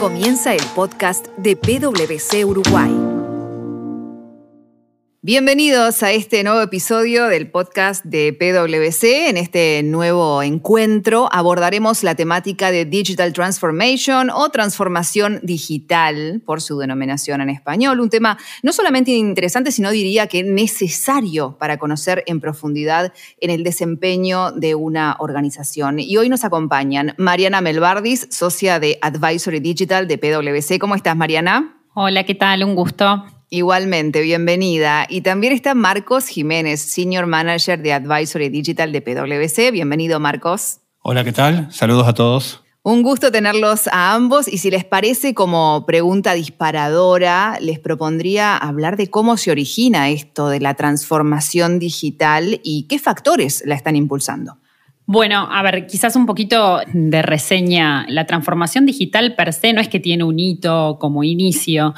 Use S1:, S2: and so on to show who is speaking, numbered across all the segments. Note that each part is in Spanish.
S1: Comienza el podcast de PwC Uruguay. Bienvenidos a este nuevo episodio del podcast de PwC. En este nuevo encuentro abordaremos la temática de Digital Transformation o transformación digital, por su denominación en español. Un tema no solamente interesante, sino diría que necesario para conocer en profundidad en el desempeño de una organización. Y hoy nos acompañan Mariana Melbardis, socia de Advisory Digital de PwC. ¿Cómo estás, Mariana?
S2: Hola, ¿qué tal? Un gusto.
S1: Igualmente, bienvenida. Y también está Marcos Jiménez, Senior Manager de Advisory Digital de PwC. Bienvenido, Marcos.
S3: Hola, ¿qué tal? Saludos a todos.
S1: Un gusto tenerlos a ambos y si les parece como pregunta disparadora, les propondría hablar de cómo se origina esto de la transformación digital y qué factores la están impulsando.
S2: Bueno, a ver, quizás un poquito de reseña. La transformación digital per se no es que tiene un hito como inicio.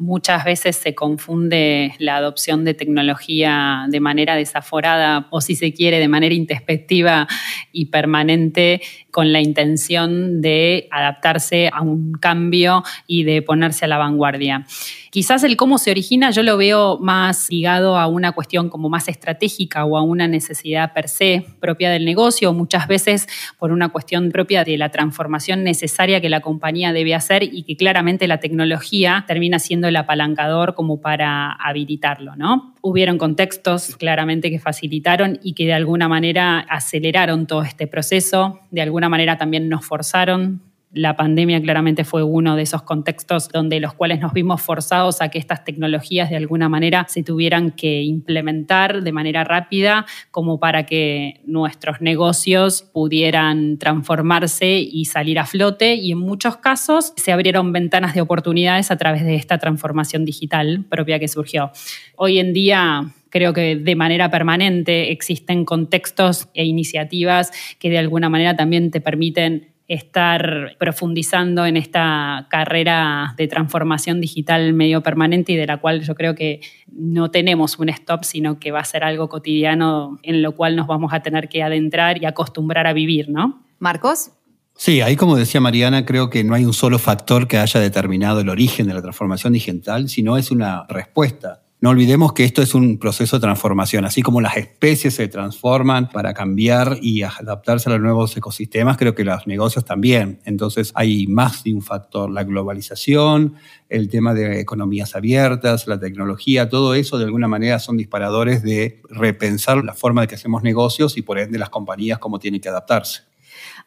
S2: Muchas veces se confunde la adopción de tecnología de manera desaforada o si se quiere de manera introspectiva y permanente con la intención de adaptarse a un cambio y de ponerse a la vanguardia. Quizás el cómo se origina yo lo veo más ligado a una cuestión como más estratégica o a una necesidad per se propia del negocio, muchas veces por una cuestión propia de la transformación necesaria que la compañía debe hacer y que claramente la tecnología termina siendo el apalancador como para habilitarlo, ¿no? Hubieron contextos claramente que facilitaron y que de alguna manera aceleraron todo este proceso, de alguna manera también nos forzaron la pandemia claramente fue uno de esos contextos donde los cuales nos vimos forzados a que estas tecnologías de alguna manera se tuvieran que implementar de manera rápida como para que nuestros negocios pudieran transformarse y salir a flote y en muchos casos se abrieron ventanas de oportunidades a través de esta transformación digital propia que surgió. Hoy en día creo que de manera permanente existen contextos e iniciativas que de alguna manera también te permiten estar profundizando en esta carrera de transformación digital medio permanente y de la cual yo creo que no tenemos un stop, sino que va a ser algo cotidiano en lo cual nos vamos a tener que adentrar y acostumbrar a vivir, ¿no?
S1: Marcos.
S3: Sí, ahí como decía Mariana, creo que no hay un solo factor que haya determinado el origen de la transformación digital, sino es una respuesta no olvidemos que esto es un proceso de transformación, así como las especies se transforman para cambiar y adaptarse a los nuevos ecosistemas, creo que los negocios también. Entonces hay más de un factor, la globalización, el tema de economías abiertas, la tecnología, todo eso de alguna manera son disparadores de repensar la forma de que hacemos negocios y por ende las compañías cómo tienen que adaptarse.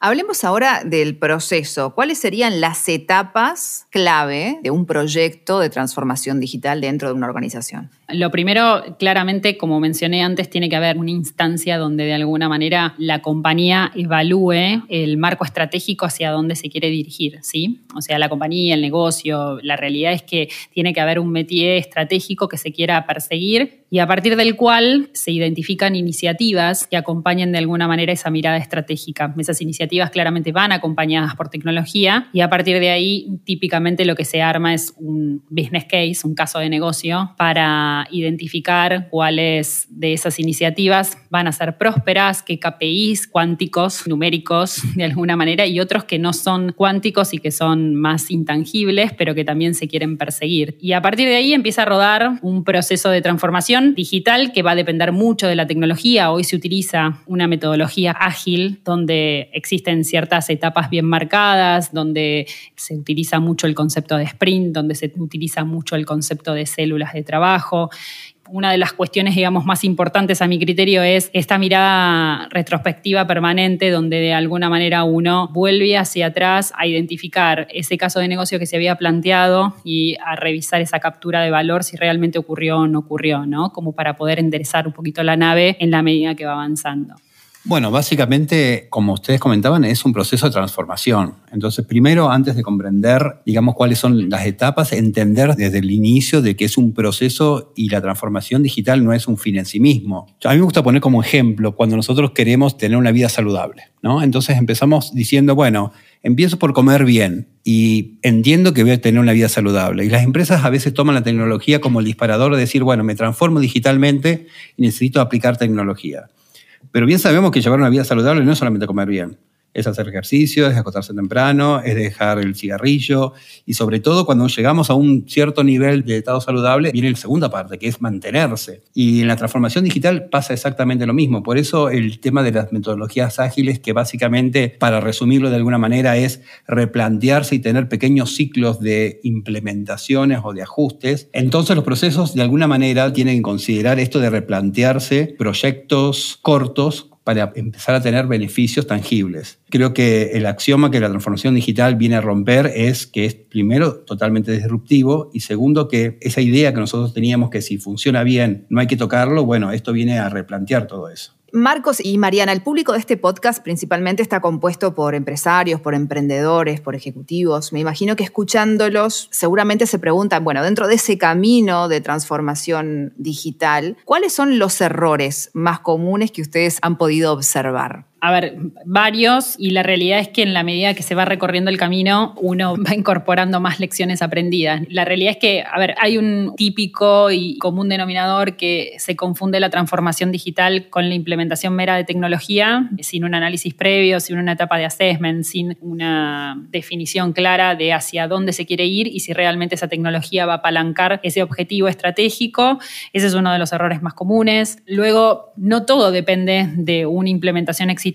S1: Hablemos ahora del proceso. ¿Cuáles serían las etapas clave de un proyecto de transformación digital dentro de una organización?
S2: Lo primero, claramente, como mencioné antes, tiene que haber una instancia donde de alguna manera la compañía evalúe el marco estratégico hacia dónde se quiere dirigir, ¿sí? O sea, la compañía, el negocio, la realidad es que tiene que haber un métier estratégico que se quiera perseguir y a partir del cual se identifican iniciativas que acompañen de alguna manera esa mirada estratégica. Esas iniciativas claramente van acompañadas por tecnología y a partir de ahí típicamente lo que se arma es un business case, un caso de negocio para identificar cuáles de esas iniciativas van a ser prósperas, qué KPIs cuánticos, numéricos de alguna manera, y otros que no son cuánticos y que son más intangibles, pero que también se quieren perseguir. Y a partir de ahí empieza a rodar un proceso de transformación digital que va a depender mucho de la tecnología. Hoy se utiliza una metodología ágil donde existen ciertas etapas bien marcadas, donde se utiliza mucho el concepto de sprint, donde se utiliza mucho el concepto de células de trabajo, una de las cuestiones, digamos, más importantes a mi criterio es esta mirada retrospectiva permanente donde de alguna manera uno vuelve hacia atrás a identificar ese caso de negocio que se había planteado y a revisar esa captura de valor si realmente ocurrió o no ocurrió, ¿no? Como para poder enderezar un poquito la nave en la medida que va avanzando.
S3: Bueno, básicamente, como ustedes comentaban, es un proceso de transformación. Entonces, primero, antes de comprender, digamos, cuáles son las etapas, entender desde el inicio de que es un proceso y la transformación digital no es un fin en sí mismo. A mí me gusta poner como ejemplo cuando nosotros queremos tener una vida saludable, ¿no? Entonces empezamos diciendo, bueno, empiezo por comer bien y entiendo que voy a tener una vida saludable. Y las empresas a veces toman la tecnología como el disparador de decir, bueno, me transformo digitalmente y necesito aplicar tecnología. Pero bien sabemos que llevar una vida saludable no es solamente comer bien, Es hacer ejercicio, es acostarse temprano, es dejar el cigarrillo y sobre todo cuando llegamos a un cierto nivel de estado saludable viene la segunda parte, que es mantenerse. Y en la transformación digital pasa exactamente lo mismo. Por eso el tema de las metodologías ágiles, que básicamente, para resumirlo de alguna manera, es replantearse y tener pequeños ciclos de implementaciones o de ajustes. Entonces los procesos de alguna manera tienen que considerar esto de replantearse proyectos cortos para empezar a tener beneficios tangibles. Creo que el axioma que la transformación digital viene a romper es que es primero totalmente disruptivo y segundo que esa idea que nosotros teníamos que si funciona bien no hay que tocarlo, bueno, esto viene a replantear todo eso.
S1: Marcos y Mariana, el público de este podcast principalmente está compuesto por empresarios, por emprendedores, por ejecutivos. Me imagino que escuchándolos seguramente se preguntan, bueno, dentro de ese camino de transformación digital, ¿cuáles son los errores más comunes que ustedes han podido observar?
S2: A ver, varios, y la realidad es que en la medida que se va recorriendo el camino, uno va incorporando más lecciones aprendidas. La realidad es que, a ver, hay un típico y común denominador que se confunde la transformación digital con la implementación mera de tecnología, sin un análisis previo, sin una etapa de assessment, sin una definición clara de hacia dónde se quiere ir y si realmente esa tecnología va a apalancar ese objetivo estratégico. Ese es uno de los errores más comunes. Luego, no todo depende de una implementación exitosa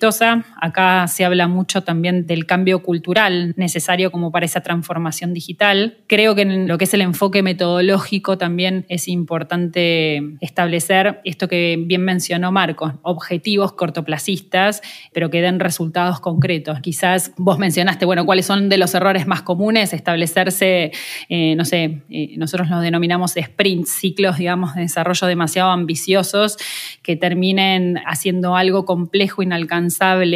S2: Acá se habla mucho también del cambio cultural necesario como para esa transformación digital. Creo que en lo que es el enfoque metodológico también es importante establecer esto que bien mencionó Marcos, objetivos cortoplacistas, pero que den resultados concretos. Quizás vos mencionaste, bueno, cuáles son de los errores más comunes, establecerse, eh, no sé, eh, nosotros los denominamos sprints, ciclos, digamos, de desarrollo demasiado ambiciosos que terminen haciendo algo complejo, inalcanzable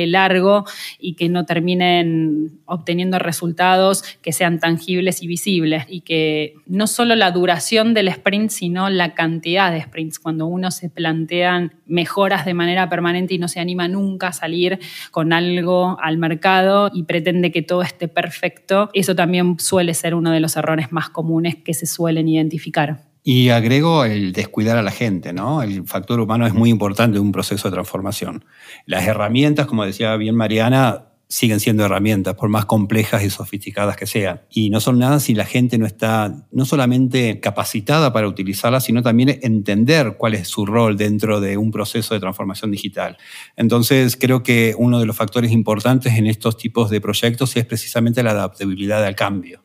S2: largo y que no terminen obteniendo resultados que sean tangibles y visibles y que no solo la duración del sprint, sino la cantidad de sprints. Cuando uno se plantean mejoras de manera permanente y no se anima nunca a salir con algo al mercado y pretende que todo esté perfecto, eso también suele ser uno de los errores más comunes que se suelen identificar.
S3: Y agrego el descuidar a la gente, ¿no? El factor humano es muy importante en un proceso de transformación. Las herramientas, como decía bien Mariana, siguen siendo herramientas, por más complejas y sofisticadas que sean. Y no son nada si la gente no está no solamente capacitada para utilizarlas, sino también entender cuál es su rol dentro de un proceso de transformación digital. Entonces, creo que uno de los factores importantes en estos tipos de proyectos es precisamente la adaptabilidad al cambio.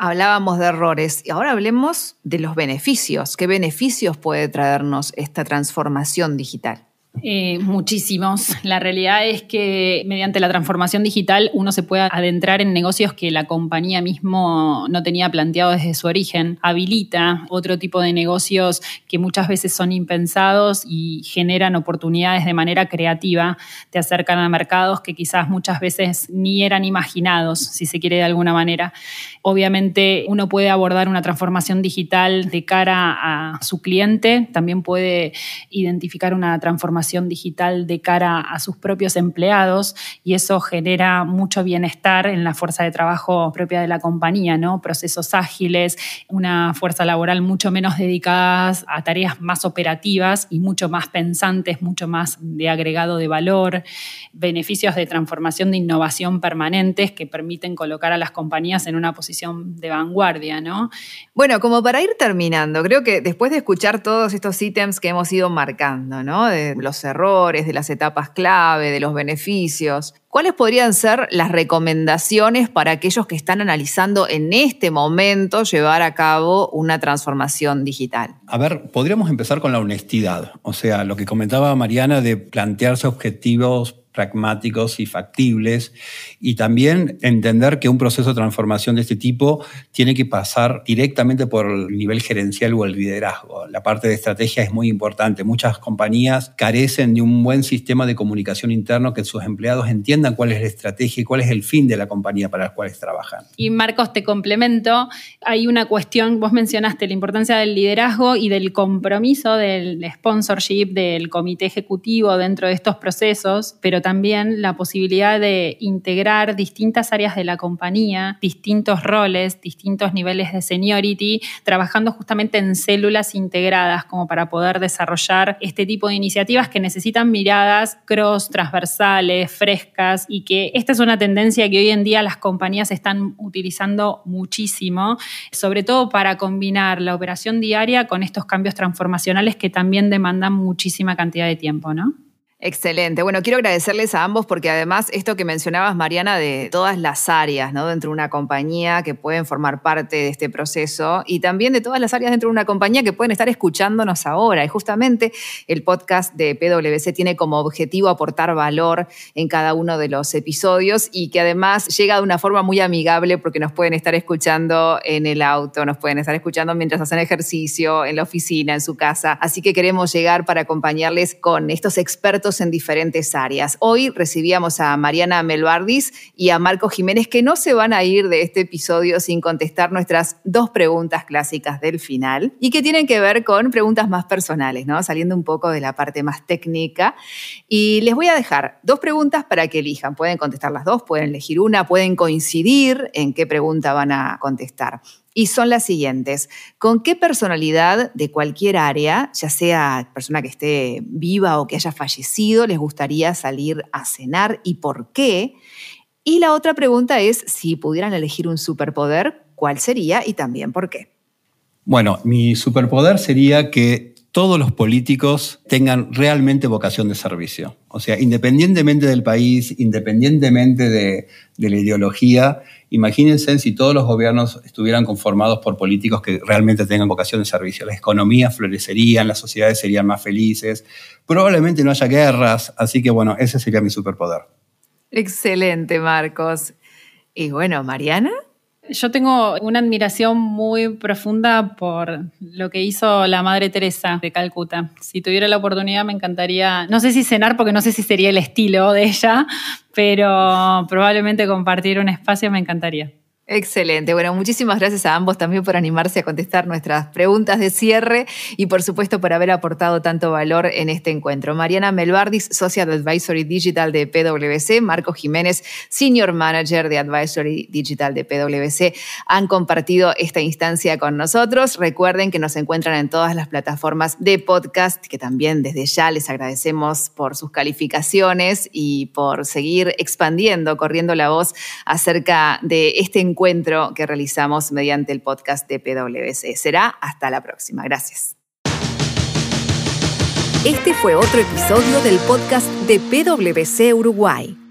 S1: Hablábamos de errores y ahora hablemos de los beneficios. ¿Qué beneficios puede traernos esta transformación digital?
S2: Eh, muchísimos. La realidad es que mediante la transformación digital uno se puede adentrar en negocios que la compañía mismo no tenía planteado desde su origen. Habilita otro tipo de negocios que muchas veces son impensados y generan oportunidades de manera creativa. Te acercan a mercados que quizás muchas veces ni eran imaginados, si se quiere de alguna manera. Obviamente uno puede abordar una transformación digital de cara a su cliente, también puede identificar una transformación digital de cara a sus propios empleados y eso genera mucho bienestar en la fuerza de trabajo propia de la compañía, ¿no? Procesos ágiles, una fuerza laboral mucho menos dedicada a tareas más operativas y mucho más pensantes, mucho más de agregado de valor, beneficios de transformación de innovación permanentes que permiten colocar a las compañías en una posición de vanguardia, ¿no?
S1: Bueno, como para ir terminando, creo que después de escuchar todos estos ítems que hemos ido marcando, ¿no? Los errores, de las etapas clave, de los beneficios. ¿Cuáles podrían ser las recomendaciones para aquellos que están analizando en este momento llevar a cabo una transformación digital?
S3: A ver, podríamos empezar con la honestidad, o sea, lo que comentaba Mariana de plantearse objetivos pragmáticos y factibles y también entender que un proceso de transformación de este tipo tiene que pasar directamente por el nivel gerencial o el liderazgo. La parte de estrategia es muy importante. Muchas compañías carecen de un buen sistema de comunicación interno que sus empleados entiendan cuál es la estrategia y cuál es el fin de la compañía para la cual trabajan.
S2: Y Marcos, te complemento. Hay una cuestión, vos mencionaste la importancia del liderazgo y del compromiso del sponsorship, del comité ejecutivo dentro de estos procesos, pero también también la posibilidad de integrar distintas áreas de la compañía, distintos roles, distintos niveles de seniority, trabajando justamente en células integradas como para poder desarrollar este tipo de iniciativas que necesitan miradas cross, transversales, frescas y que esta es una tendencia que hoy en día las compañías están utilizando muchísimo, sobre todo para combinar la operación diaria con estos cambios transformacionales que también demandan muchísima cantidad de tiempo, ¿no?
S1: Excelente. Bueno, quiero agradecerles a ambos porque además esto que mencionabas, Mariana, de todas las áreas ¿no? dentro de una compañía que pueden formar parte de este proceso y también de todas las áreas dentro de una compañía que pueden estar escuchándonos ahora. Y justamente el podcast de PwC tiene como objetivo aportar valor en cada uno de los episodios y que además llega de una forma muy amigable porque nos pueden estar escuchando en el auto, nos pueden estar escuchando mientras hacen ejercicio, en la oficina, en su casa. Así que queremos llegar para acompañarles con estos expertos en diferentes áreas. Hoy recibíamos a Mariana Melbardis y a Marco Jiménez que no se van a ir de este episodio sin contestar nuestras dos preguntas clásicas del final y que tienen que ver con preguntas más personales, ¿no? Saliendo un poco de la parte más técnica. Y les voy a dejar dos preguntas para que elijan. Pueden contestar las dos, pueden elegir una, pueden coincidir en qué pregunta van a contestar y son las siguientes. ¿Con qué personalidad de cualquier área, ya sea persona que esté viva o que haya fallecido, les gustaría salir a cenar y por qué? Y la otra pregunta es, si pudieran elegir un superpoder, ¿cuál sería y también por qué?
S3: Bueno, mi superpoder sería que todos los políticos tengan realmente vocación de servicio. O sea, independientemente del país, independientemente de, la ideología, imagínense si todos los gobiernos estuvieran conformados por políticos que realmente tengan vocación de servicio. Las economías florecerían, las sociedades serían más felices, probablemente no haya guerras, así que bueno, ese sería mi superpoder.
S1: Excelente, Marcos. Y bueno, Mariana.
S2: Yo tengo una admiración muy profunda por lo que hizo la Madre Teresa de Calcuta. Si tuviera la oportunidad me encantaría, no sé si cenar porque no sé si sería el estilo de ella, pero probablemente compartir un espacio me encantaría.
S1: Excelente. Bueno, muchísimas gracias a ambos también por animarse a contestar nuestras preguntas de cierre y por supuesto por haber aportado tanto valor en este encuentro. Mariana Melbardis, Social Advisory Digital de PwC, Marco Jiménez, Senior Manager de Advisory Digital de PwC, han compartido esta instancia con nosotros. Recuerden que nos encuentran en todas las plataformas de podcast, que también desde ya les agradecemos por sus calificaciones y por seguir expandiendo, corriendo la voz acerca de este encuentro encuentro que realizamos mediante el podcast de PwC. Será hasta la próxima. Gracias.
S4: Este fue otro episodio del podcast de PwC Uruguay.